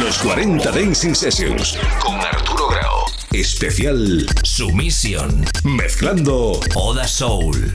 Los 40 Dancing Sessions con Arturo Grau. Especial Sumisión. Mezclando Oda Soul.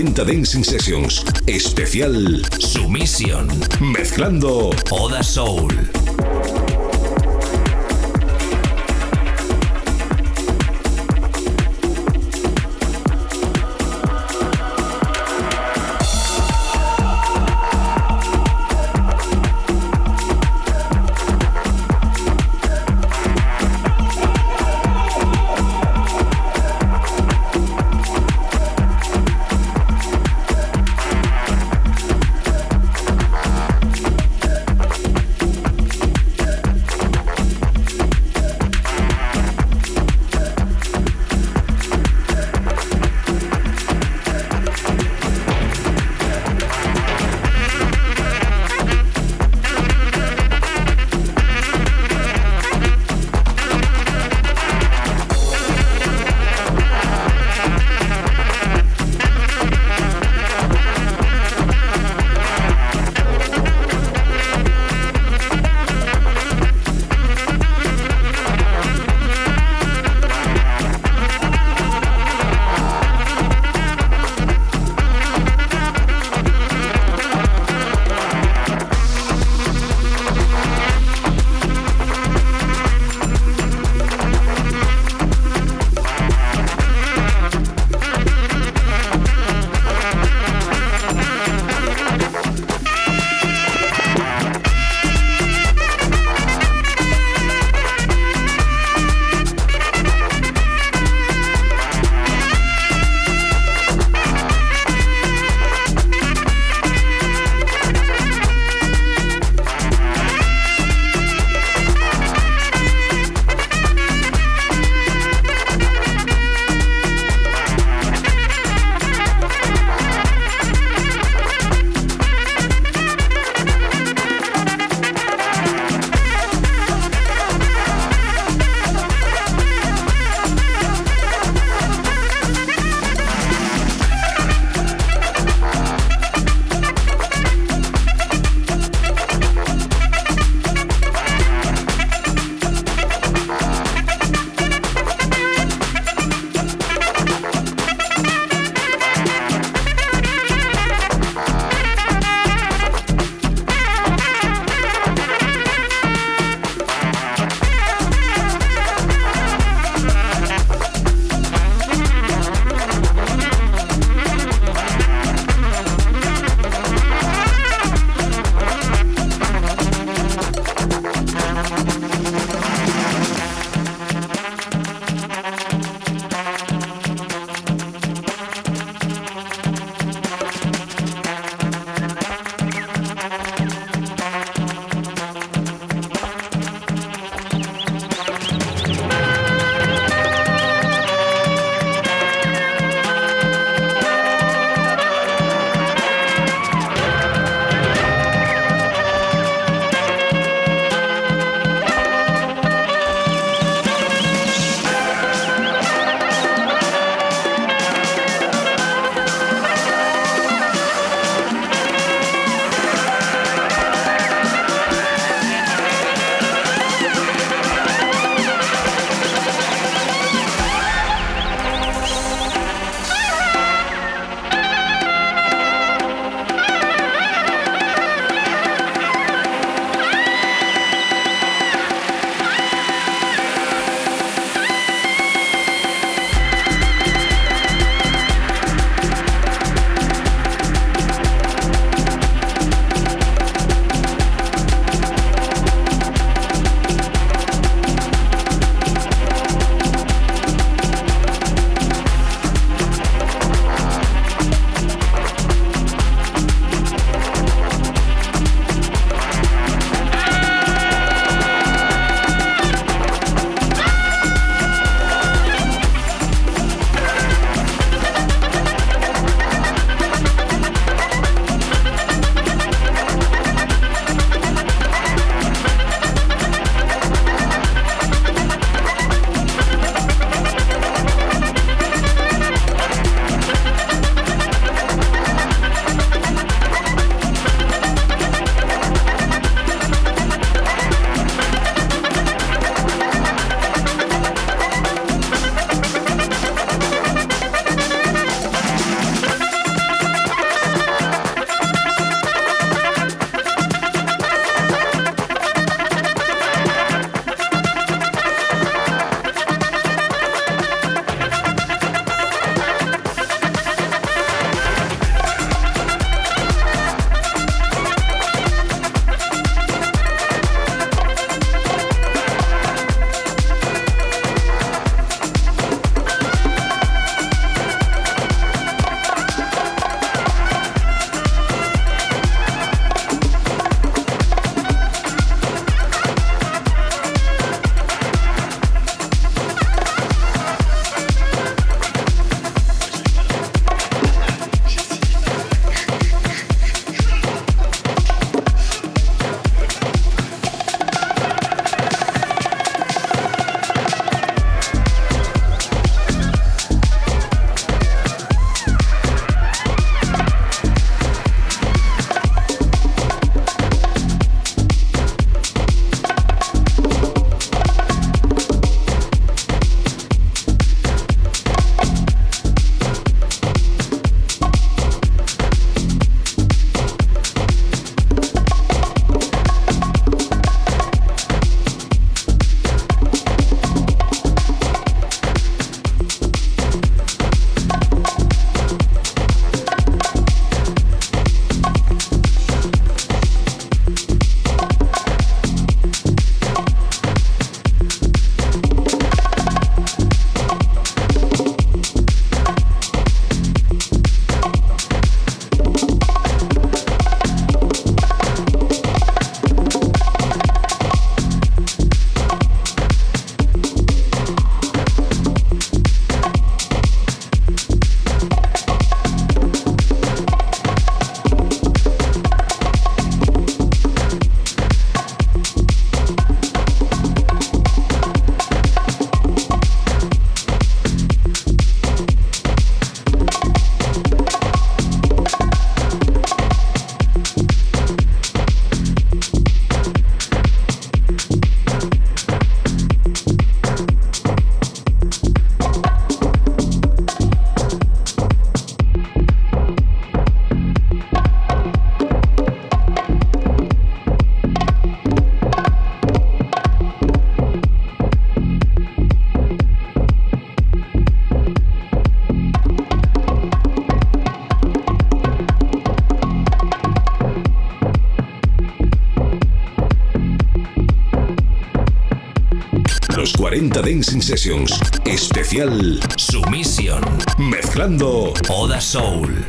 40 Dancing Sessions. Especial Sumisión. Mezclando Oda Soul. Sessions. Especial Sumisión. Mezclando Oda Soul.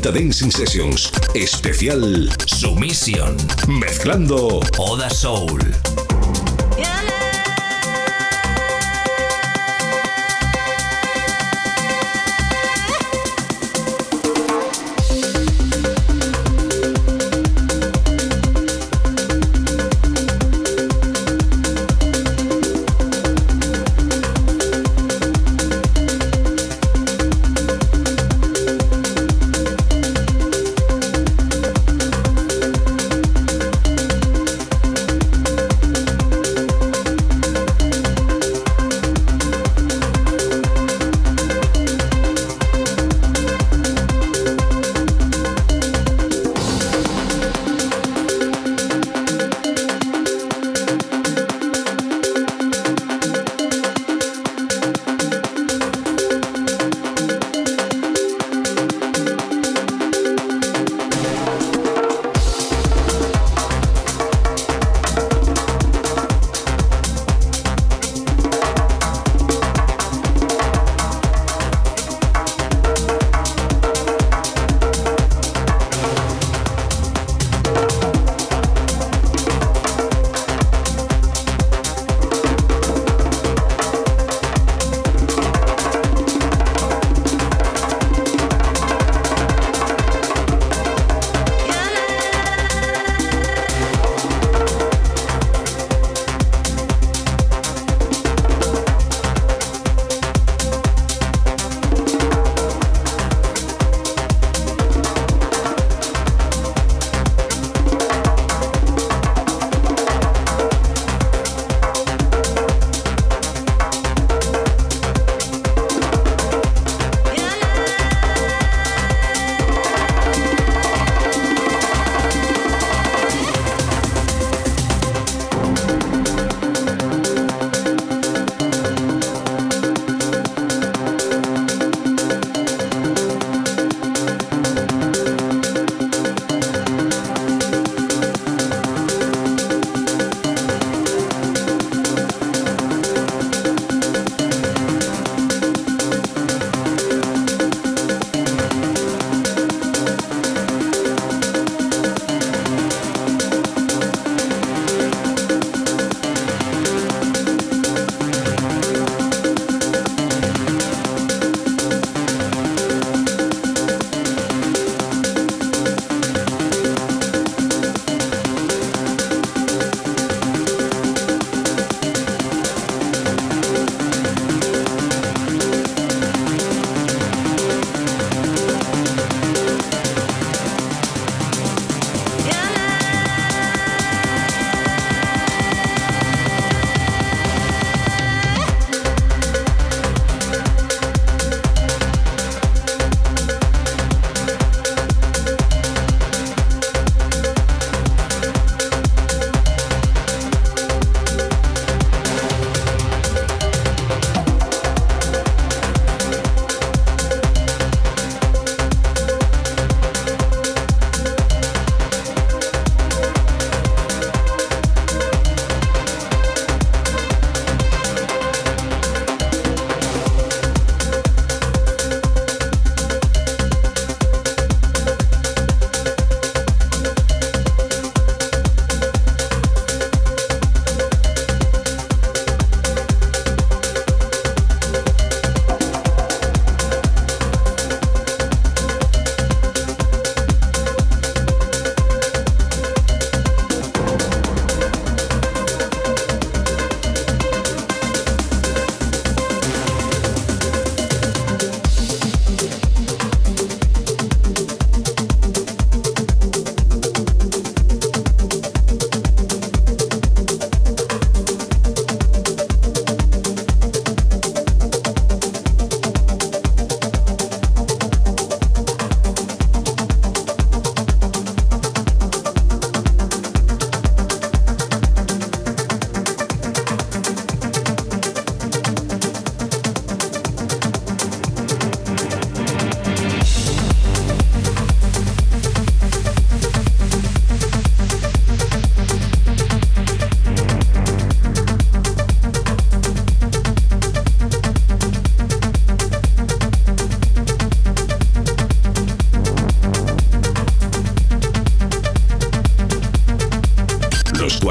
40 Dancing Sessions. Especial Sumisión. Mezclando Oda Soul.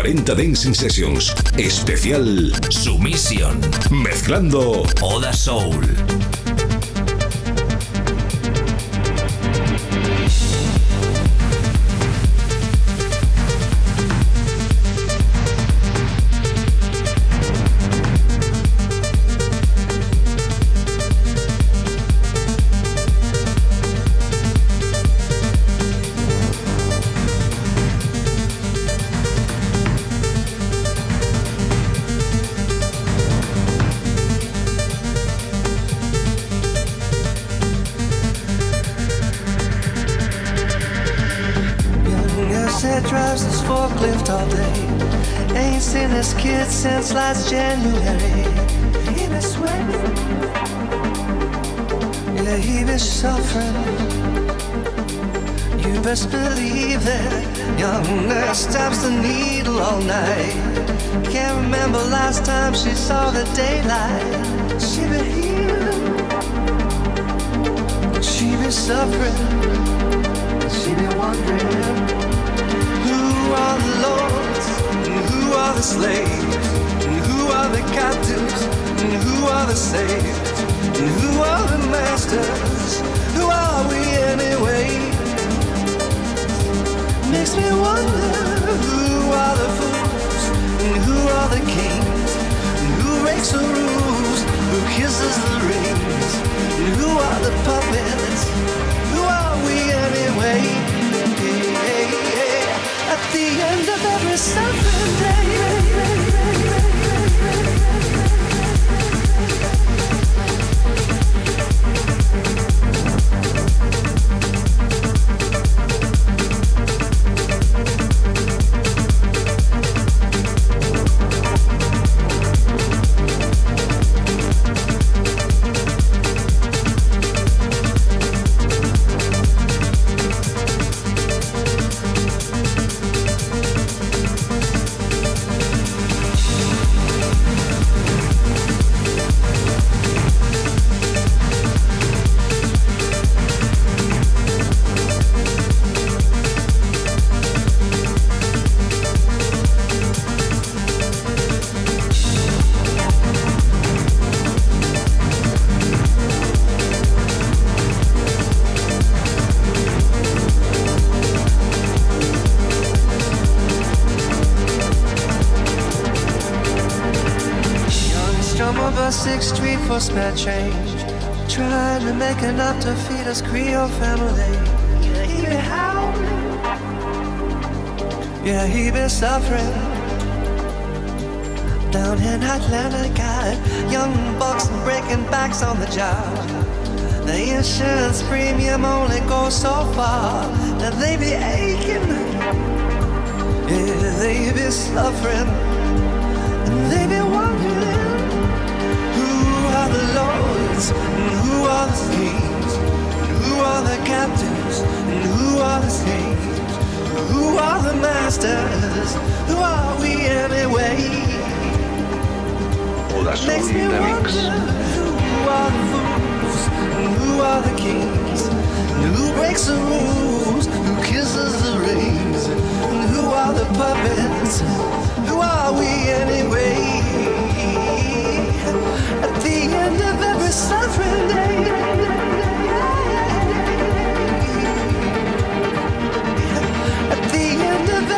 40 Dancing Sessions. Especial Sumisión. Mezclando Oda Soul. Since last January. He been sweating, yeah, he been suffering. You best believe that young nurse taps the needle all night. Can't remember last time she saw the daylight. She been healing, she been suffering, she been wondering who are the lords and who are the slaves are the captives and who are the saved and who are the masters? Who are we anyway? Makes me wonder who are the fools and who are the kings and who breaks the rules? Who kisses the rings and who are the puppets? Who are we anyway? At the end of every suffering day for change. Trying to make enough to feed us Creole family. Yeah, he be howling. Yeah, he be suffering. Down in Atlanta, young bucks breaking backs on the job. The insurance premium only goes so far that they be aching. Yeah, they be suffering. They be lords, and who are the kings, and who are the captains, and who are the slaves, who are the masters, who are we anyway? Makes me wonder who are the fools, and who are the kings, and who breaks the rules, who kisses the rings, and who are the puppets, who are we anyway?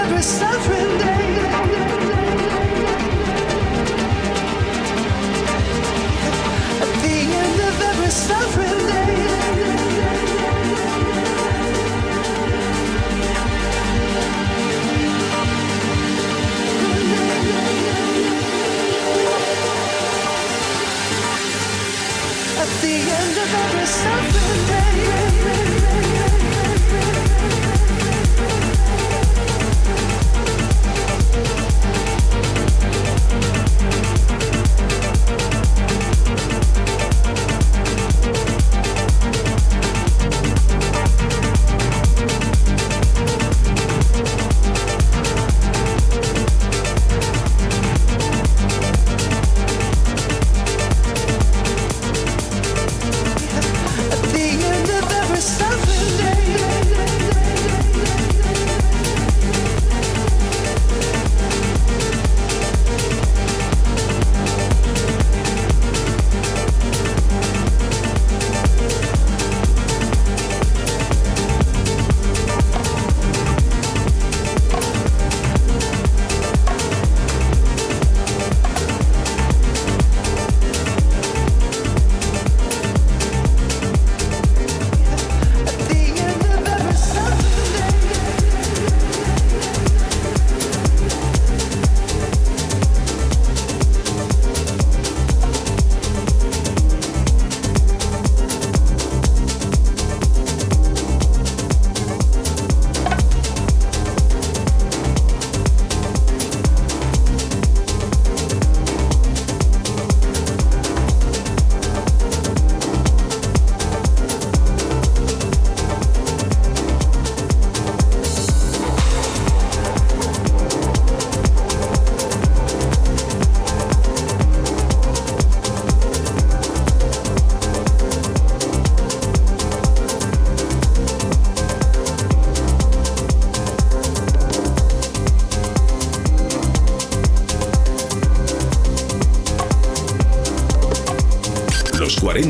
Every suffering day.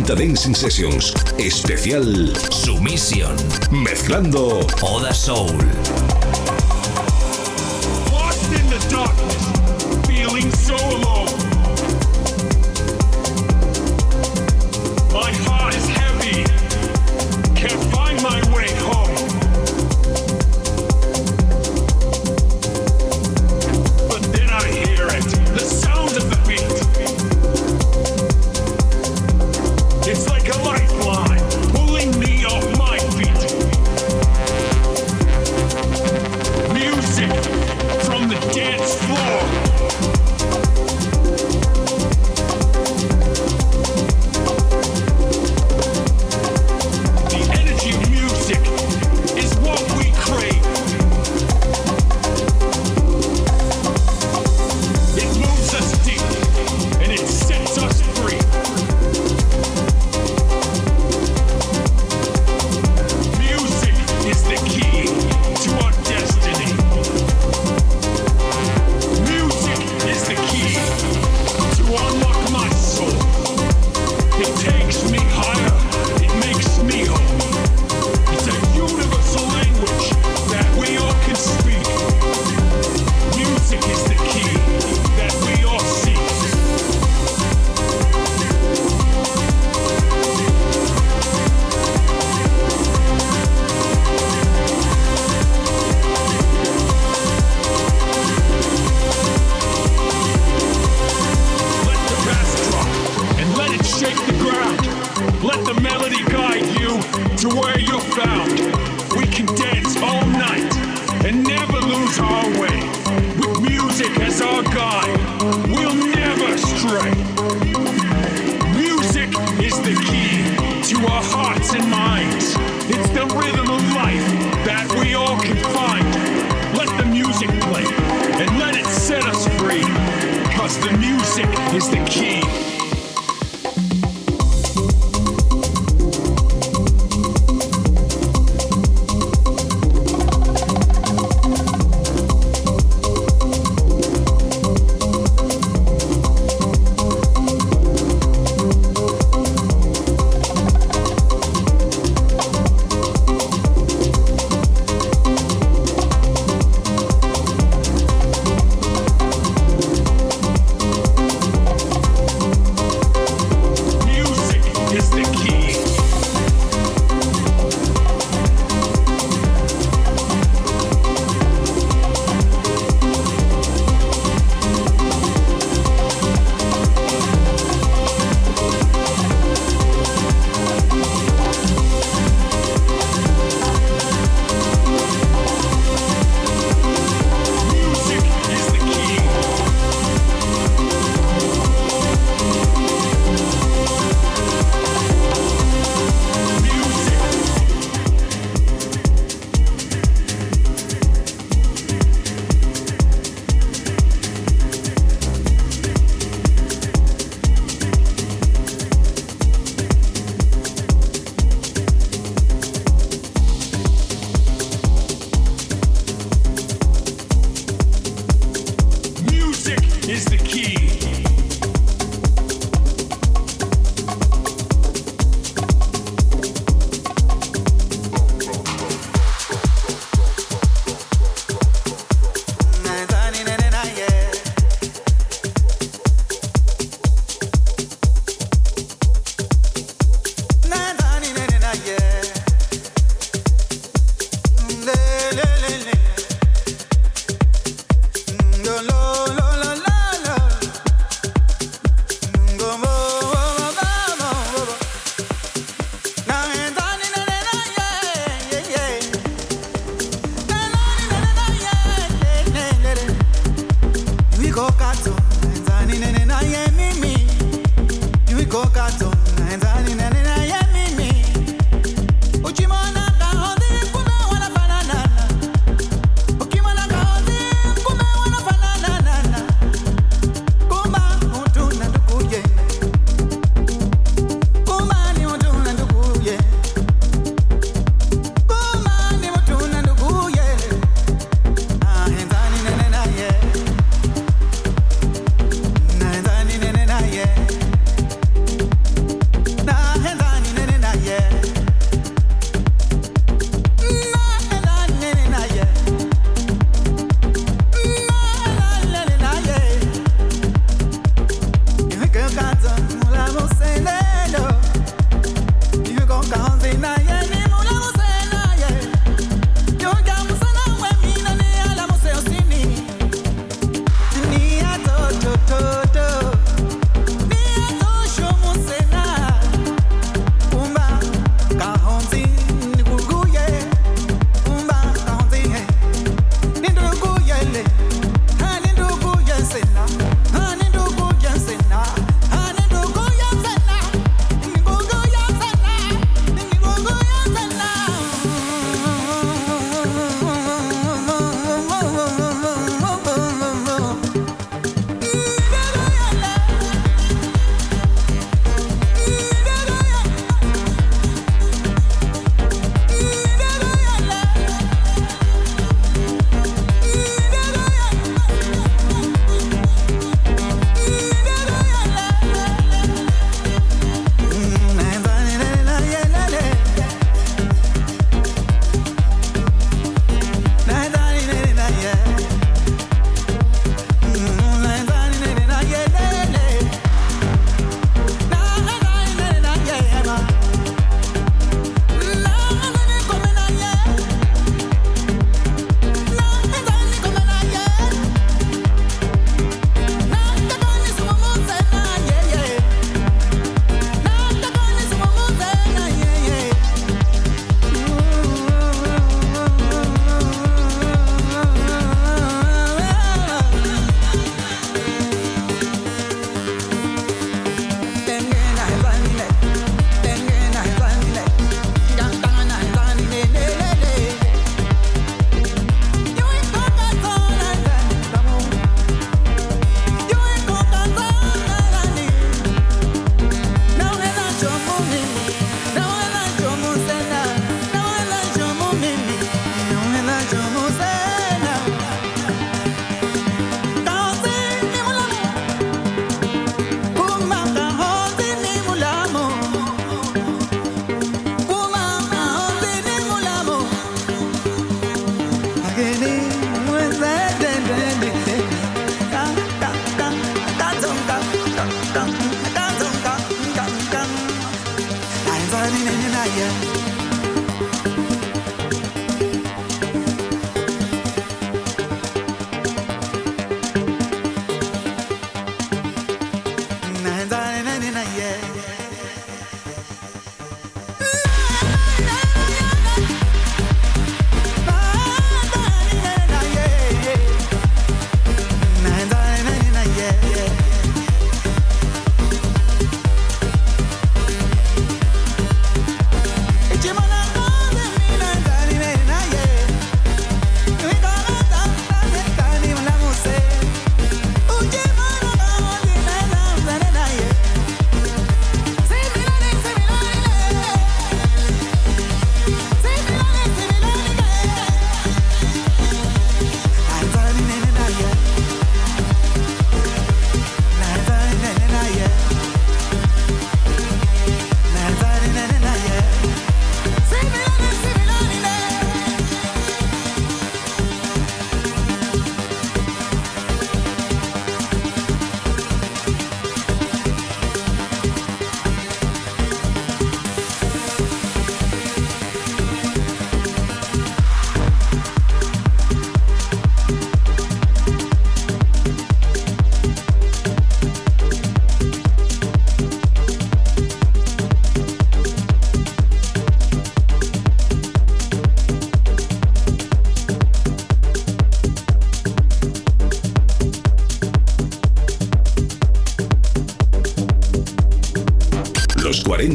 40 Dancing Sessions. Especial Sumisión. Mezclando Oda Soul.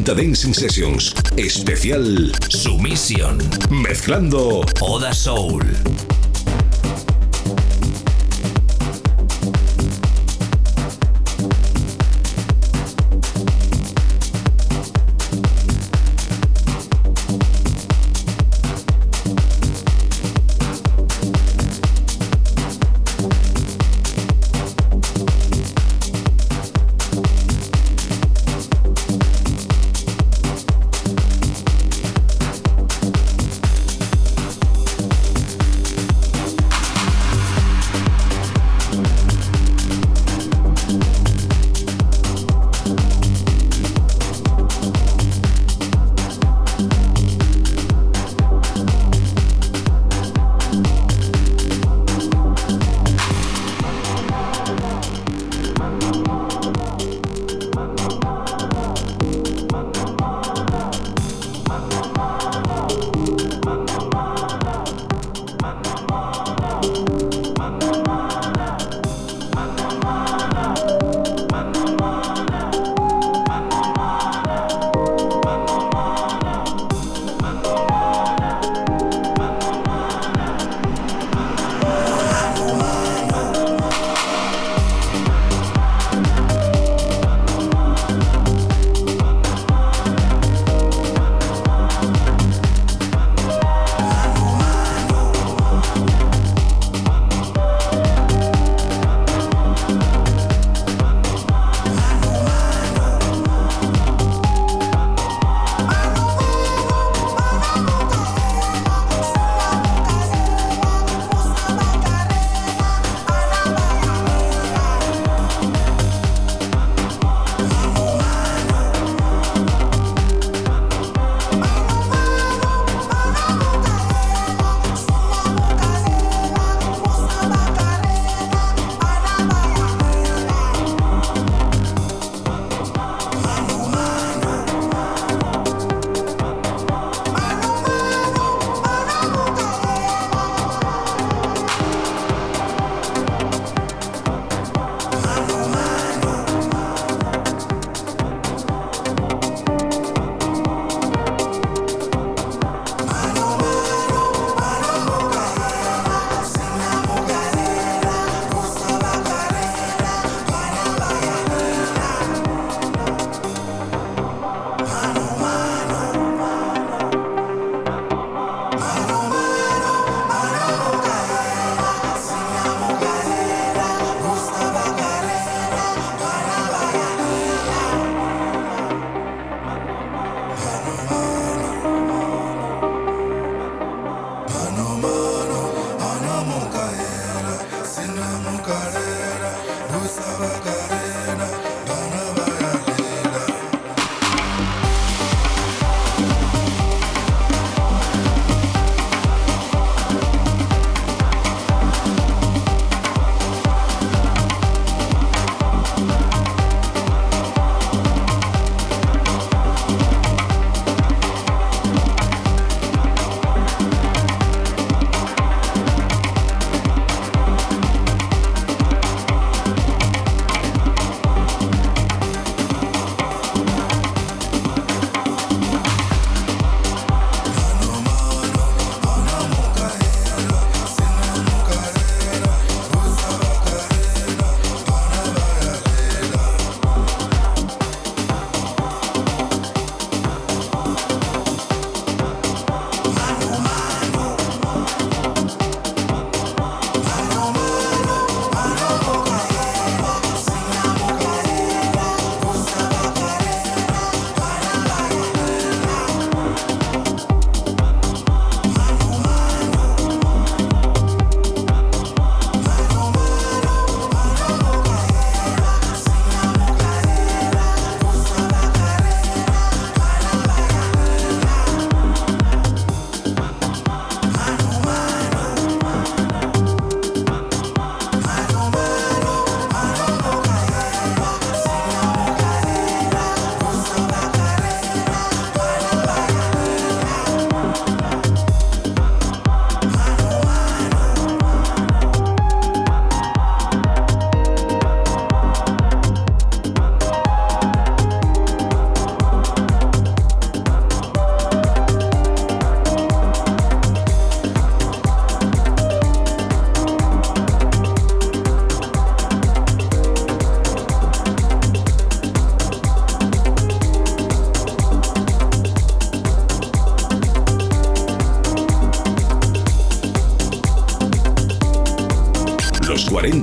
40 Dancing Sessions. Especial Sumisión. Mezclando Oda Soul.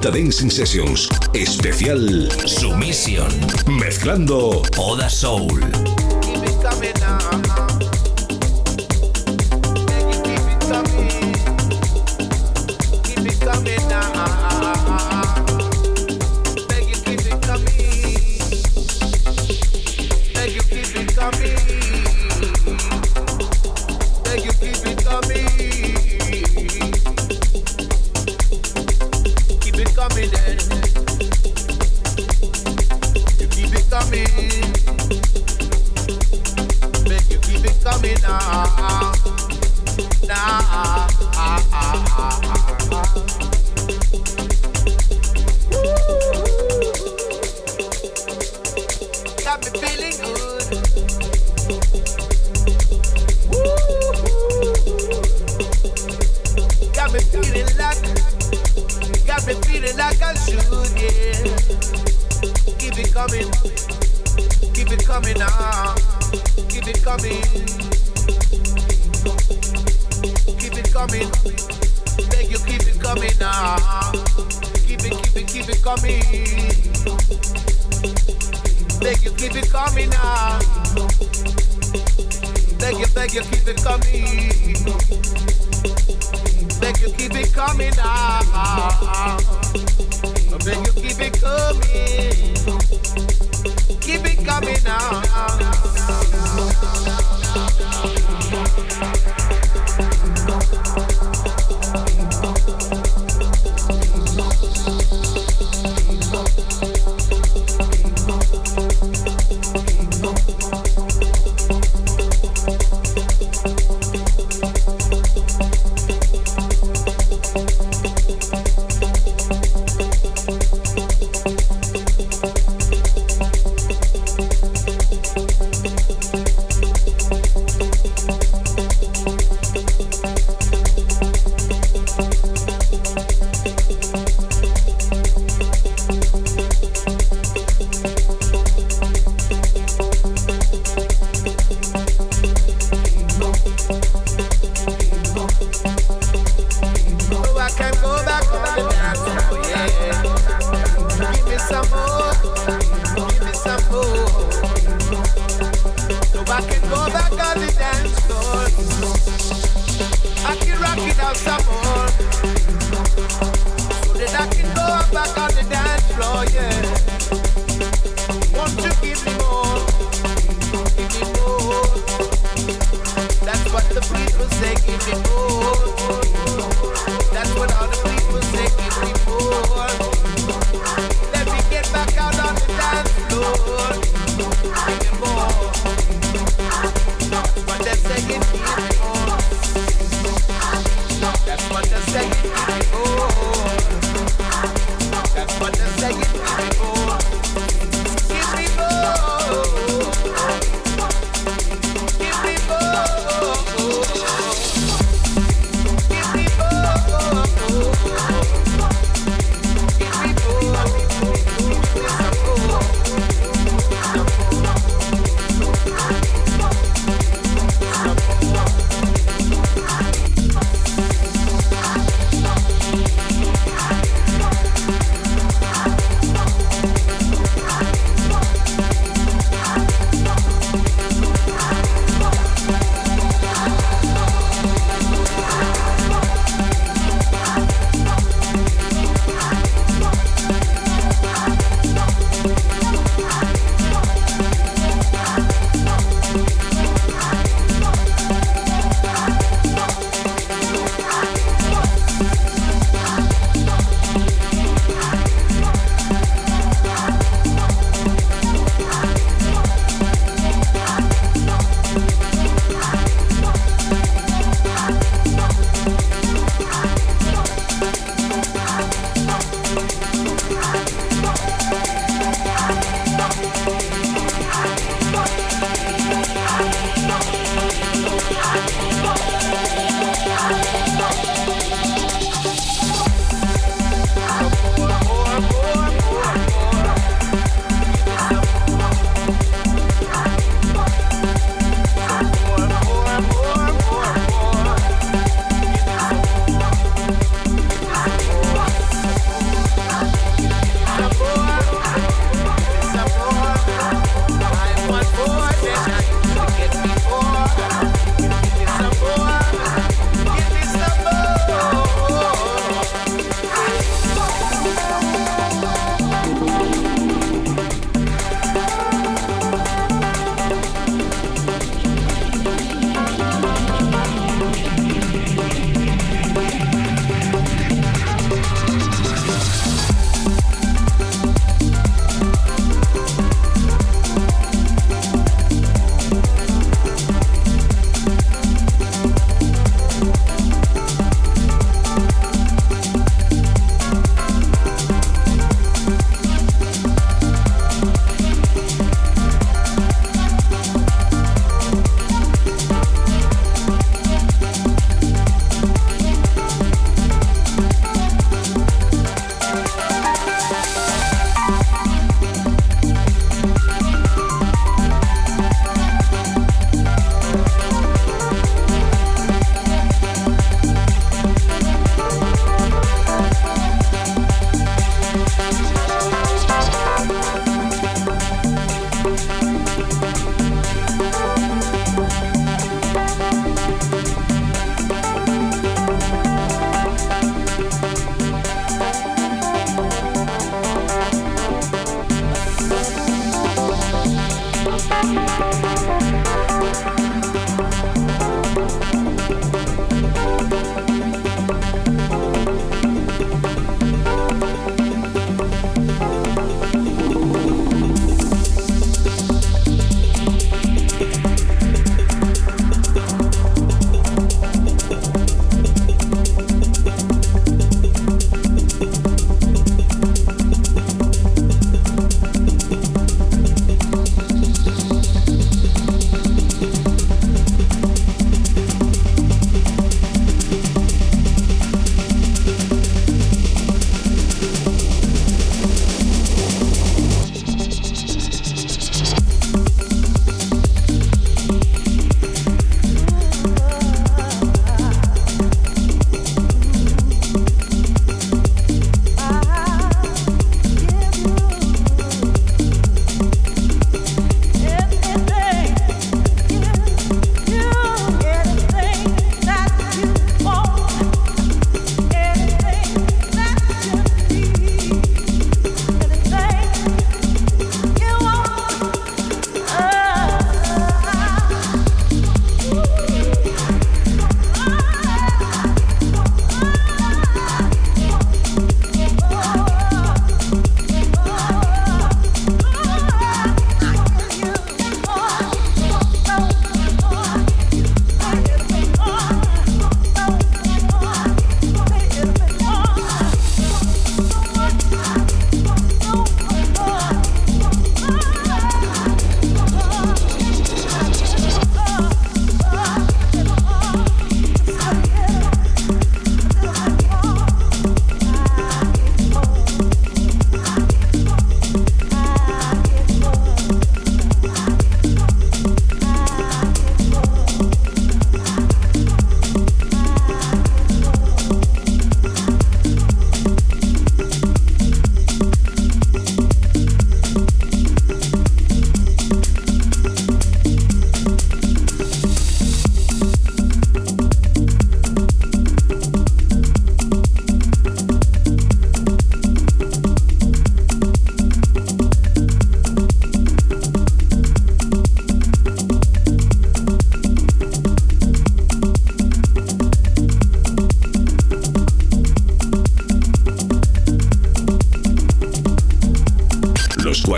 40 Dancing Sessions. Especial Sumisión. Mezclando Oda Soul.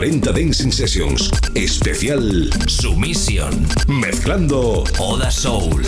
40 Dancing Sessions. Especial Sumisión. Mezclando Oda Soul.